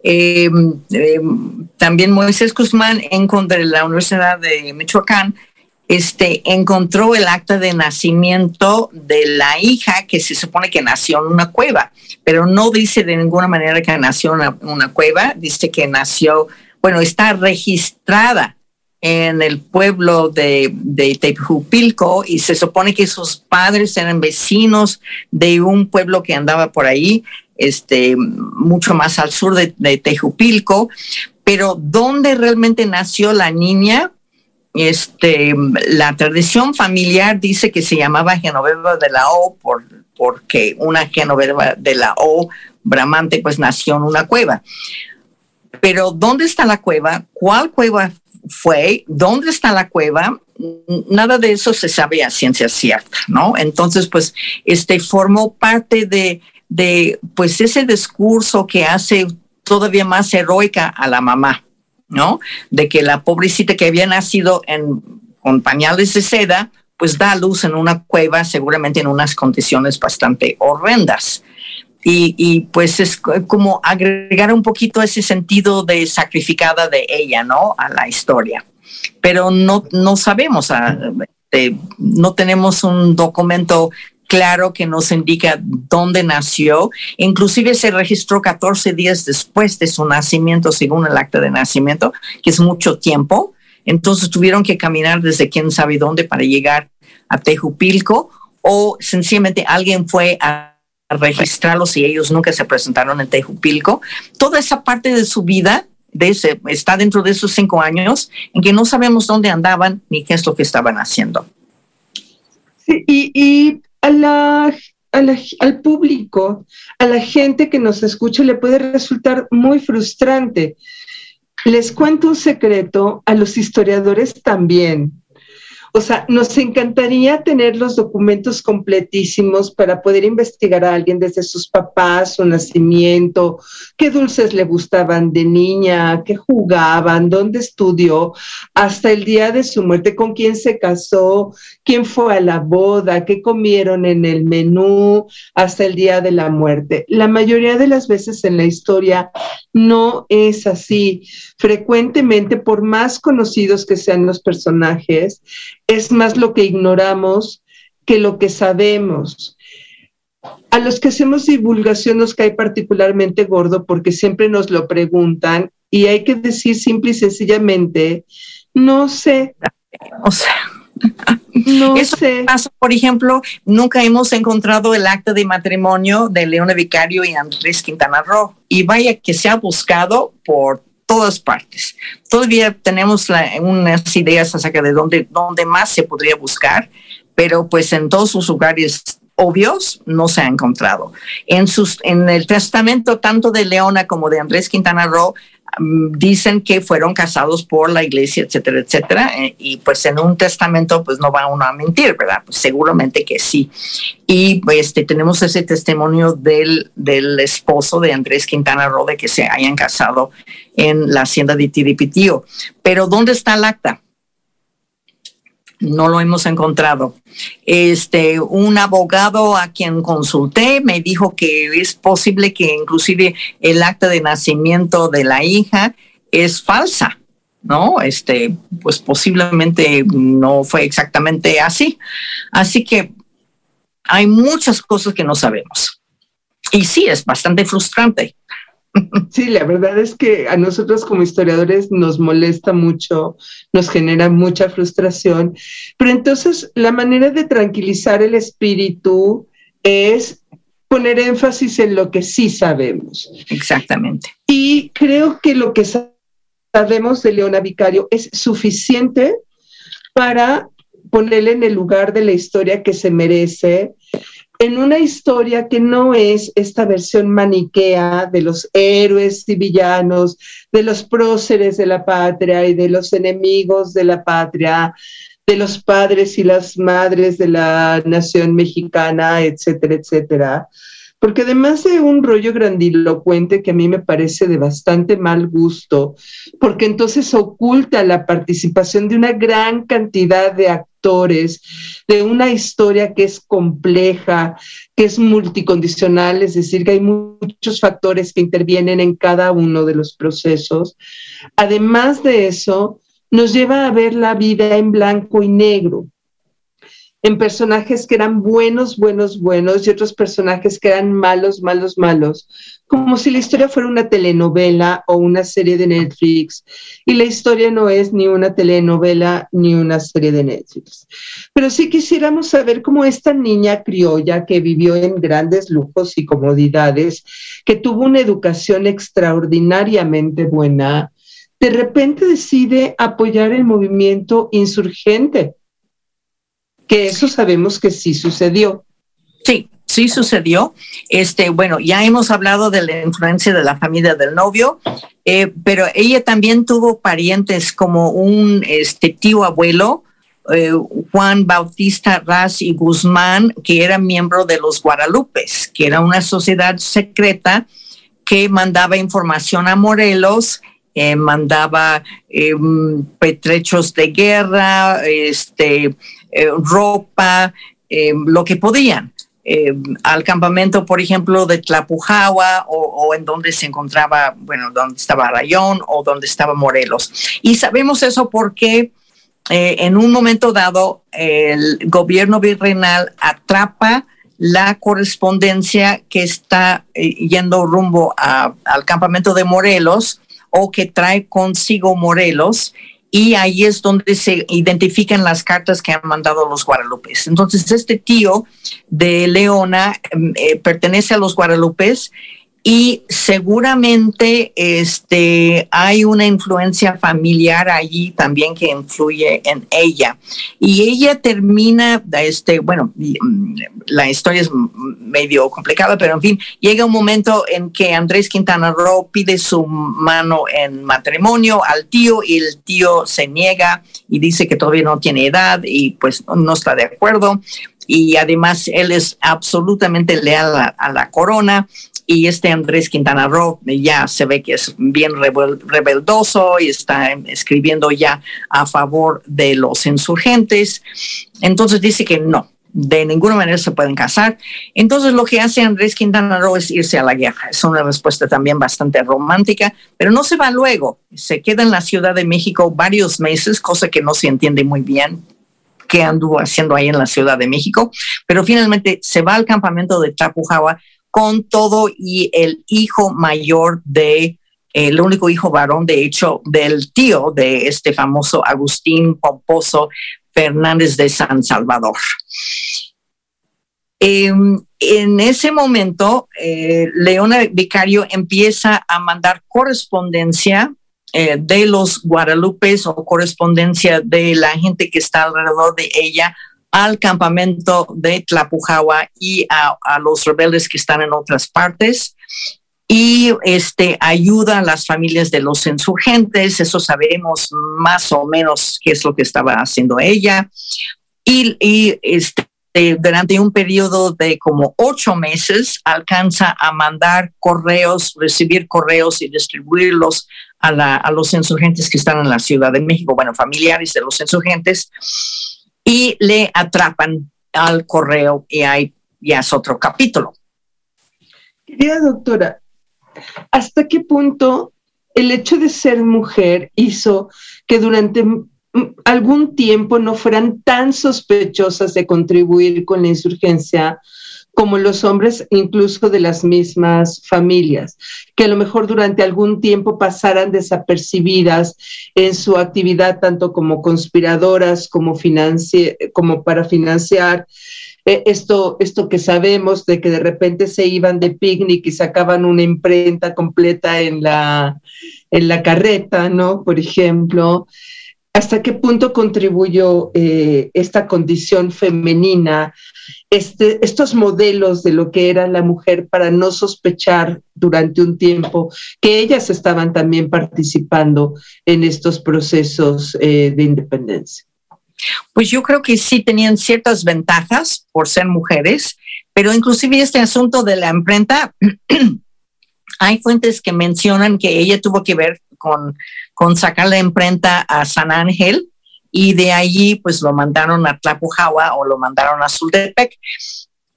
Em, em, también Moisés Guzmán en la Universidad de Michoacán este, encontró el acta de nacimiento de la hija que se supone que nació en una cueva, pero no dice de ninguna manera que nació en una cueva, dice que nació, bueno, está registrada en el pueblo de, de y se supone que sus padres eran vecinos de un pueblo que andaba por ahí, este, mucho más al sur de, de Tejupilco, pero ¿dónde realmente nació la niña? Este, la tradición familiar dice que se llamaba Genoveva de la O por, porque una Genoveva de la O bramante pues nació en una cueva. Pero ¿dónde está la cueva? ¿Cuál cueva fue, ¿dónde está la cueva? Nada de eso se sabe a ciencia cierta, ¿no? Entonces, pues, este formó parte de, de pues, ese discurso que hace todavía más heroica a la mamá, ¿no? De que la pobrecita que había nacido en, con pañales de seda, pues da luz en una cueva, seguramente en unas condiciones bastante horrendas. Y, pues es como agregar un poquito ese sentido de sacrificada de ella, ¿no? A la historia. Pero no, no sabemos, ah, no tenemos un documento claro que nos indica dónde nació. Inclusive se registró 14 días después de su nacimiento, según el acta de nacimiento, que es mucho tiempo. Entonces tuvieron que caminar desde quién sabe dónde para llegar a Tejupilco o sencillamente alguien fue a registrarlos y ellos nunca se presentaron en Tejupilco. Toda esa parte de su vida de ese, está dentro de esos cinco años en que no sabemos dónde andaban ni qué es lo que estaban haciendo. y, al público, a la gente que nos escucha, le puede resultar muy frustrante. Les cuento un secreto, a los historiadores también. O sea, nos encantaría tener los documentos completísimos para poder investigar a alguien desde sus papás, su nacimiento, qué dulces le gustaban de niña, qué jugaban, dónde estudió, hasta el día de su muerte, con quién se casó, quién fue a la boda, qué comieron en el menú, hasta el día de la muerte. La mayoría de las veces en la historia no es así. Frecuentemente, por más conocidos que sean los personajes, es más lo que ignoramos que lo que sabemos. A los que hacemos divulgación nos cae particularmente gordo porque siempre nos lo preguntan y hay que decir simple y sencillamente, no sé. O sea, No Eso sé. Pasa, por ejemplo, nunca hemos encontrado el acta de matrimonio de Leona Vicario y Andrés Quintana Roo. Y vaya que se ha buscado por todas partes. Todavía tenemos unas ideas acerca de dónde, dónde más se podría buscar, pero pues en todos sus lugares obvios no se ha encontrado. En, sus, en el testamento tanto de Leona como de Andrés Quintana Roo dicen que fueron casados por la iglesia, etcétera, etcétera, eh, y pues en un testamento pues no va uno a mentir, ¿verdad? Pues seguramente que sí. Y este, tenemos ese testimonio del, del esposo de Andrés Quintana Roo de que se hayan casado en la hacienda de Tiripitío. Pero ¿dónde está el acta? No lo hemos encontrado. Este, un abogado a quien consulté me dijo que es posible que inclusive el acta de nacimiento de la hija es falsa, ¿no? Este, pues posiblemente no fue exactamente así. Así que hay muchas cosas que no sabemos. Y sí, es bastante frustrante. Sí, la verdad es que a nosotros como historiadores nos molesta mucho, nos genera mucha frustración, pero entonces la manera de tranquilizar el espíritu es poner énfasis en lo que sí sabemos. Exactamente. Y creo que lo que sabemos de Leona Vicario es suficiente para ponerle en el lugar de la historia que se merece en una historia que no es esta versión maniquea de los héroes y villanos, de los próceres de la patria y de los enemigos de la patria, de los padres y las madres de la nación mexicana, etcétera, etcétera, porque además de un rollo grandilocuente que a mí me parece de bastante mal gusto, porque entonces oculta la participación de una gran cantidad de actores, de una historia que es compleja, que es multicondicional, es decir, que hay muchos factores que intervienen en cada uno de los procesos. Además de eso, nos lleva a ver la vida en blanco y negro en personajes que eran buenos, buenos, buenos y otros personajes que eran malos, malos, malos, como si la historia fuera una telenovela o una serie de Netflix. Y la historia no es ni una telenovela ni una serie de Netflix. Pero sí quisiéramos saber cómo esta niña criolla que vivió en grandes lujos y comodidades, que tuvo una educación extraordinariamente buena, de repente decide apoyar el movimiento insurgente que eso sabemos que sí sucedió. Sí, sí sucedió. Este, bueno, ya hemos hablado de la influencia de la familia del novio, eh, pero ella también tuvo parientes como un este, tío abuelo, eh, Juan Bautista Raz y Guzmán, que era miembro de los Guadalupes, que era una sociedad secreta que mandaba información a Morelos eh, mandaba petrechos de guerra, este, eh, ropa, eh, lo que podían. Eh, al campamento, por ejemplo, de Tlapujahua o, en donde se encontraba, bueno, donde estaba Rayón o donde estaba Morelos. Y sabemos eso porque en un momento dado el gobierno virreinal atrapa la correspondencia que está yendo rumbo al campamento de Morelos o que trae consigo Morelos y ahí es donde se identifican las cartas que han mandado los guadalupes. Entonces, este tío de Leona eh, pertenece a los guadalupes y seguramente este, hay una influencia familiar allí también que influye en ella. Y ella termina, este, bueno, mm, la historia es medio complicada, pero en fin, llega un momento en que Andrés Quintana Roo pide su mano en matrimonio al tío y el tío se niega y dice que todavía no tiene edad y pues no está de acuerdo y además él es absolutamente leal a, la corona y este Andrés Quintana Roo ya se ve que es bien rebeldoso y está escribiendo ya a favor de los insurgentes. Entonces dice que no, de ninguna manera se pueden casar. Entonces lo que hace Andrés Quintana Roo es irse a la guerra. Es una respuesta también bastante romántica, pero no se va luego. Se queda en la Ciudad de México varios meses, cosa que no se entiende muy bien qué anduvo haciendo ahí en la Ciudad de México, pero finalmente se va al campamento de Tapujahua con todo y el hijo mayor de, el único hijo varón, de hecho, del tío de este famoso Agustín Pomposo, Fernández de San Salvador. Em, en ese momento, eh, Leona Vicario empieza a mandar correspondencia eh, de los guadalupes o correspondencia de la gente que está alrededor de ella al campamento de Tlapujahua y a, los rebeldes que están en otras partes. Y este, ayuda a las familias de los insurgentes, eso sabemos más o menos qué es lo que estaba haciendo ella. Y, y este, durante un periodo de como ocho meses alcanza a mandar correos, recibir correos y distribuirlos a, a los insurgentes que están en la Ciudad de México, bueno, familiares de los insurgentes y le atrapan al correo y ahí ya es otro capítulo. Querida doctora, ¿hasta qué punto el hecho de ser mujer hizo que durante algún tiempo no fueran tan sospechosas de contribuir con la insurgencia como los hombres incluso de las mismas familias, que a lo mejor durante algún tiempo pasaran desapercibidas en su actividad tanto como conspiradoras como, como para financiar eh, esto, esto que sabemos de que de repente se iban de picnic y sacaban una imprenta completa en la, en la carreta, ¿no? Por ejemplo. ¿Hasta qué punto contribuyó eh, esta condición femenina, este, estos modelos de lo que era la mujer para no sospechar durante un tiempo que ellas estaban también participando en estos procesos eh, de independencia? Pues yo creo que sí tenían ciertas ventajas por ser mujeres, pero inclusive este asunto de la imprenta, [clears throat] hay fuentes que mencionan que ella tuvo que ver con, con sacar la imprenta a San Ángel y de allí pues lo mandaron a Tlapujawa o lo mandaron a Sultepec.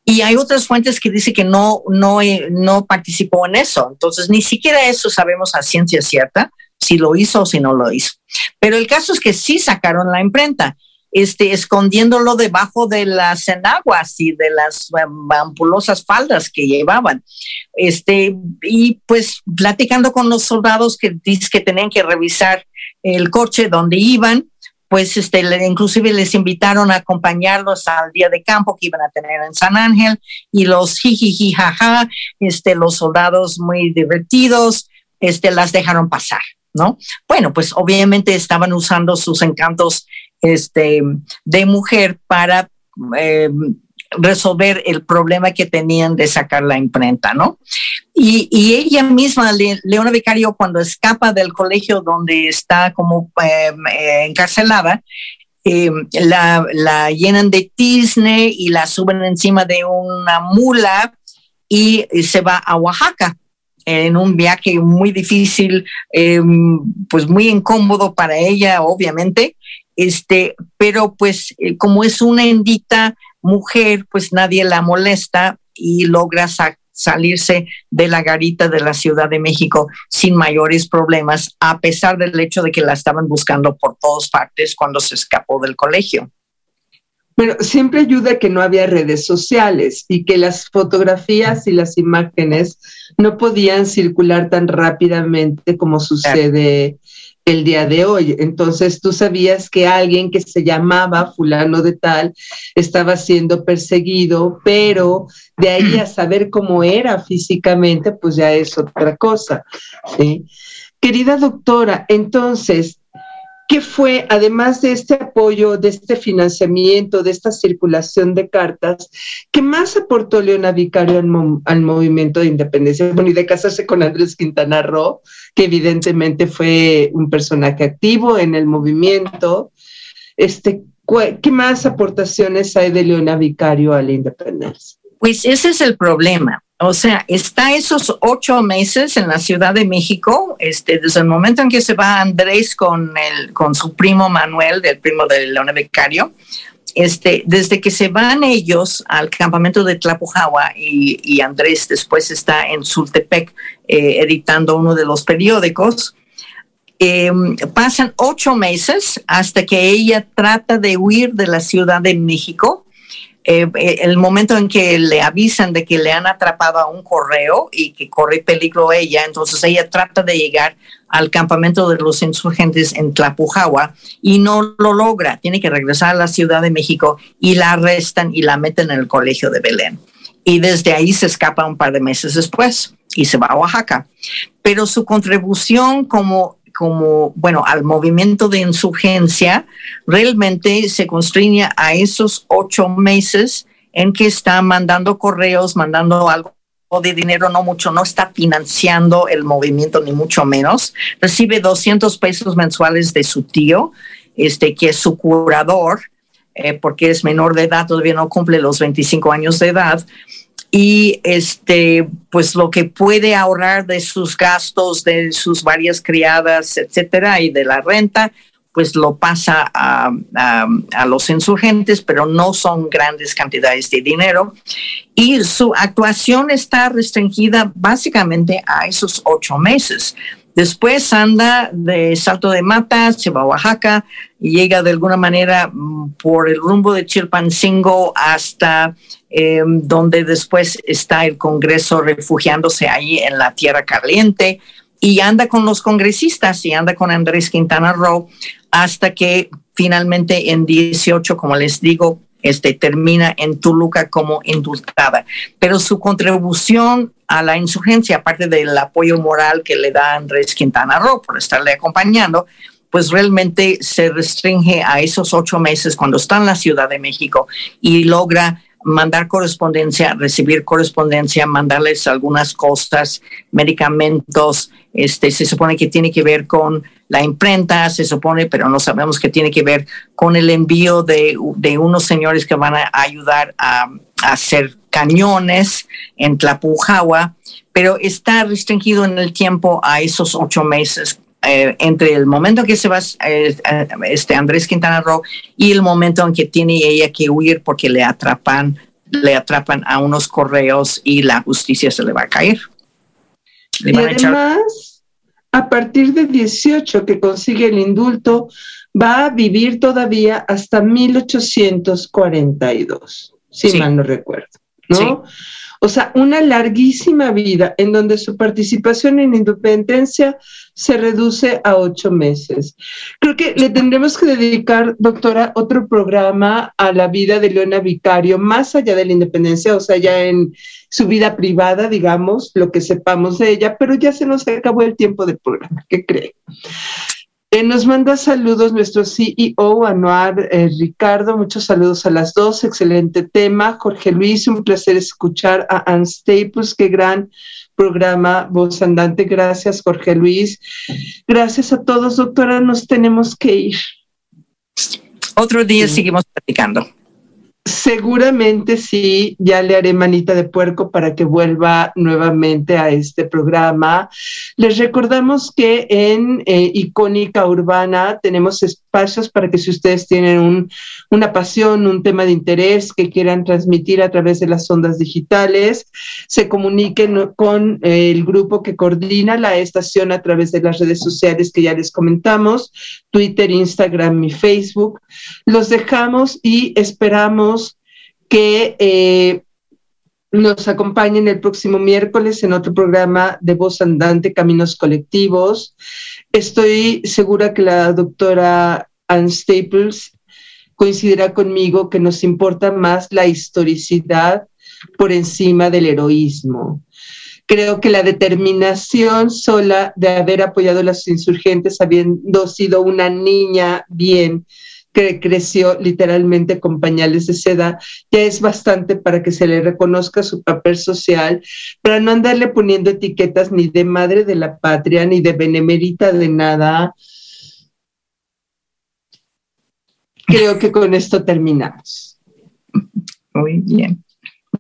Y hay otras fuentes que dicen que no, no, no participó en eso. Entonces, ni siquiera eso sabemos a ciencia cierta, si lo hizo o si no lo hizo. Pero el caso es que sí sacaron la imprenta este, escondiéndolo debajo de las enaguas y de las um, ampulosas faldas que llevaban. Este, y pues platicando con los soldados que, que tenían que revisar el coche donde iban, pues este, inclusive les invitaron a acompañarlos al día de campo que iban a tener en San Ángel y los jijiji jaja, este, los soldados muy divertidos, este, las dejaron pasar, ¿no? Bueno, pues obviamente estaban usando sus encantos este, de mujer para eh, resolver el problema que tenían de sacar la imprenta, ¿no? Y, ella misma, Leona Vicario, cuando escapa del colegio donde está como em, encarcelada, em, la, la, llenan de tizne y la suben encima de una mula y se va a Oaxaca en un viaje muy difícil, em, pues muy incómodo para ella, obviamente, este, pero pues eh, como es una endita mujer, pues nadie la molesta y logra salirse de la garita de la Ciudad de México sin mayores problemas, a pesar del hecho de que la estaban buscando por todas partes cuando se escapó del colegio. Bueno, siempre ayuda que no había redes sociales y que las fotografías y las imágenes no podían circular tan rápidamente como sucede el día de hoy. Entonces tú sabías que alguien que se llamaba fulano de tal estaba siendo perseguido, pero de ahí a saber cómo era físicamente, pues ya es otra cosa. Querida doctora, entonces, ¿qué fue, además de este apoyo, de este financiamiento, de esta circulación de cartas, qué más aportó Leona Vicario al, movimiento de independencia? Bueno, y de casarse con Andrés Quintana Roo, que evidentemente fue un personaje activo en el movimiento. Este, ¿Qué más aportaciones hay de Leona Vicario a la independencia? Pues ese es el problema. O sea, está esos ocho meses en la Ciudad de México, este, desde el momento en que se va Andrés con, el, con su primo Manuel, del primo de Leona Vicario, este, desde que se van ellos al campamento de Tlapujawa y, Andrés después está en Sultepec eh, editando uno de los periódicos, em, pasan ocho meses hasta que ella trata de huir de la Ciudad de México eh, eh, el momento en que le avisan de que le han atrapado a un correo y que corre peligro ella, entonces ella trata de llegar al campamento de los insurgentes en Tlapujahua y no lo logra. Tiene que regresar a la Ciudad de México y la arrestan y la meten en el colegio de Belén. Y desde ahí se escapa un par de meses después y se va a Oaxaca. Pero su contribución como como, bueno, al movimiento de insurgencia, realmente se constriña a esos ocho meses en que está mandando correos, mandando algo de dinero, no mucho, no está financiando el movimiento ni mucho menos. Recibe 200 pesos mensuales de su tío, este, que es su curador, eh, porque es menor de edad, todavía no cumple los 25 años de edad y este pues lo que puede ahorrar de sus gastos de sus varias criadas etcétera y de la renta pues lo pasa a, a, los insurgentes, pero no son grandes cantidades de dinero. Y su actuación está restringida básicamente a esos ocho meses. Después anda de Salto de Mata, se va a Oaxaca y llega de alguna manera mm, por el rumbo de Chilpancingo hasta Em, donde después está el Congreso refugiándose ahí en la Tierra Caliente y anda con los congresistas y anda con Andrés Quintana Roo hasta que finalmente en 18, como les digo, este, termina en Toluca como indultada. Pero su contribución a la insurgencia, aparte del apoyo moral que le da Andrés Quintana Roo por estarle acompañando, pues realmente se restringe a esos ocho meses cuando está en la Ciudad de México y logra mandar correspondencia, recibir correspondencia, mandarles algunas cosas, medicamentos, este, se supone que tiene que ver con la imprenta, se supone, pero no sabemos que tiene que ver con el envío de, de unos señores que van a ayudar a, a hacer cañones en Tlapujahua, pero está restringido en el tiempo a esos ocho meses eh, entre el momento que se va eh, este Andrés Quintana Roo y el momento en que tiene ella que huir porque le atrapan, le atrapan a unos correos y la justicia se le va a caer. y además, a partir de 18 que consigue el indulto, va a vivir todavía hasta 1842, si mal no recuerdo, ¿no? O sea, una larguísima vida en donde su participación en independencia se reduce a ocho meses. Creo que le tendremos que dedicar, doctora, otro programa a la vida de Leona Vicario, más allá de la independencia, o sea, ya en su vida privada, digamos, lo que sepamos de ella, pero ya se nos acabó el tiempo del programa. ¿Qué cree? Eh, nos manda saludos nuestro CEO, Anuar eh, Ricardo. Muchos saludos a las dos. Excelente tema. Jorge Luis, un placer escuchar a Ann Staples. Qué gran programa, voz andante. Gracias, Jorge Luis. Gracias a todos, doctora. Nos tenemos que ir. Otro día seguimos platicando. Seguramente sí, ya le haré manita de puerco para que vuelva nuevamente a este programa. Les recordamos que en eh, Icónica Urbana tenemos espacios para que si ustedes tienen una pasión, un tema de interés que quieran transmitir a través de las ondas digitales, se comuniquen con el grupo que coordina la estación a través de las redes sociales que ya les comentamos, Twitter, Instagram y Facebook. Los dejamos y esperamos que eh, nos acompañen el próximo miércoles en otro programa de Voz Andante, Caminos Colectivos. Estoy segura que la doctora Ann Staples coincidirá conmigo que nos importa más la historicidad por encima del heroísmo. Creo que la determinación sola de haber apoyado a los insurgentes habiendo sido una niña bien que creció literalmente con pañales de seda, ya es bastante para que se le reconozca su papel social, para no andarle poniendo etiquetas ni de madre de la patria, ni de benemérita de nada. Creo que con esto terminamos. Muy bien.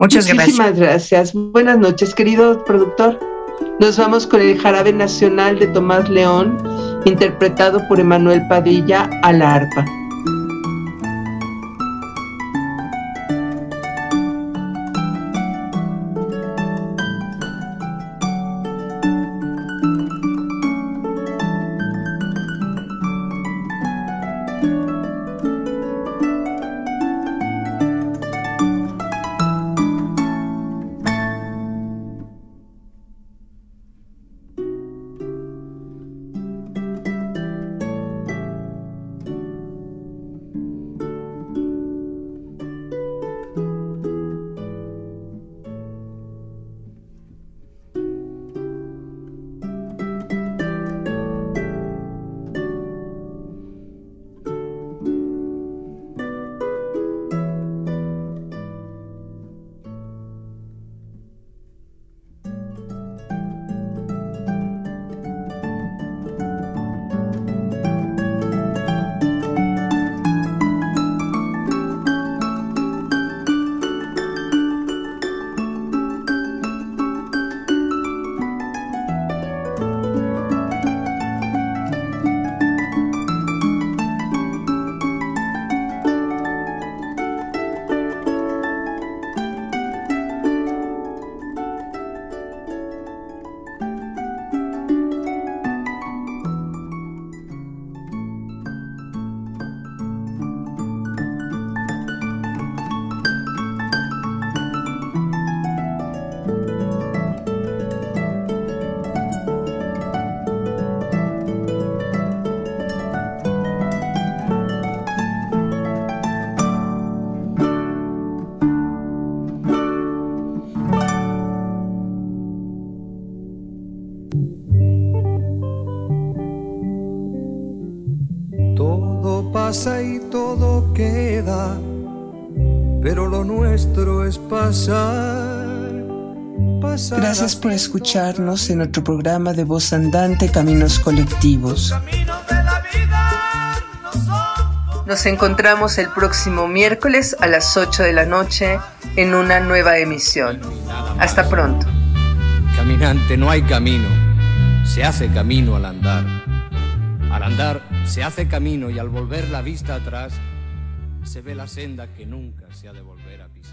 Muchas Muchísimas gracias. Buenas noches, querido productor. Nos vamos con el Jarabe Nacional de Tomás León, interpretado por Emanuel Padilla a la arpa. Gracias por escucharnos en nuestro programa de voz andante Caminos Colectivos. Nos encontramos el próximo miércoles a las 8 de la noche en una nueva emisión. Hasta pronto. Caminante, no hay camino, se hace camino al andar. Al andar se hace camino y al volver la vista atrás se ve la senda que nunca se ha de volver a pisar.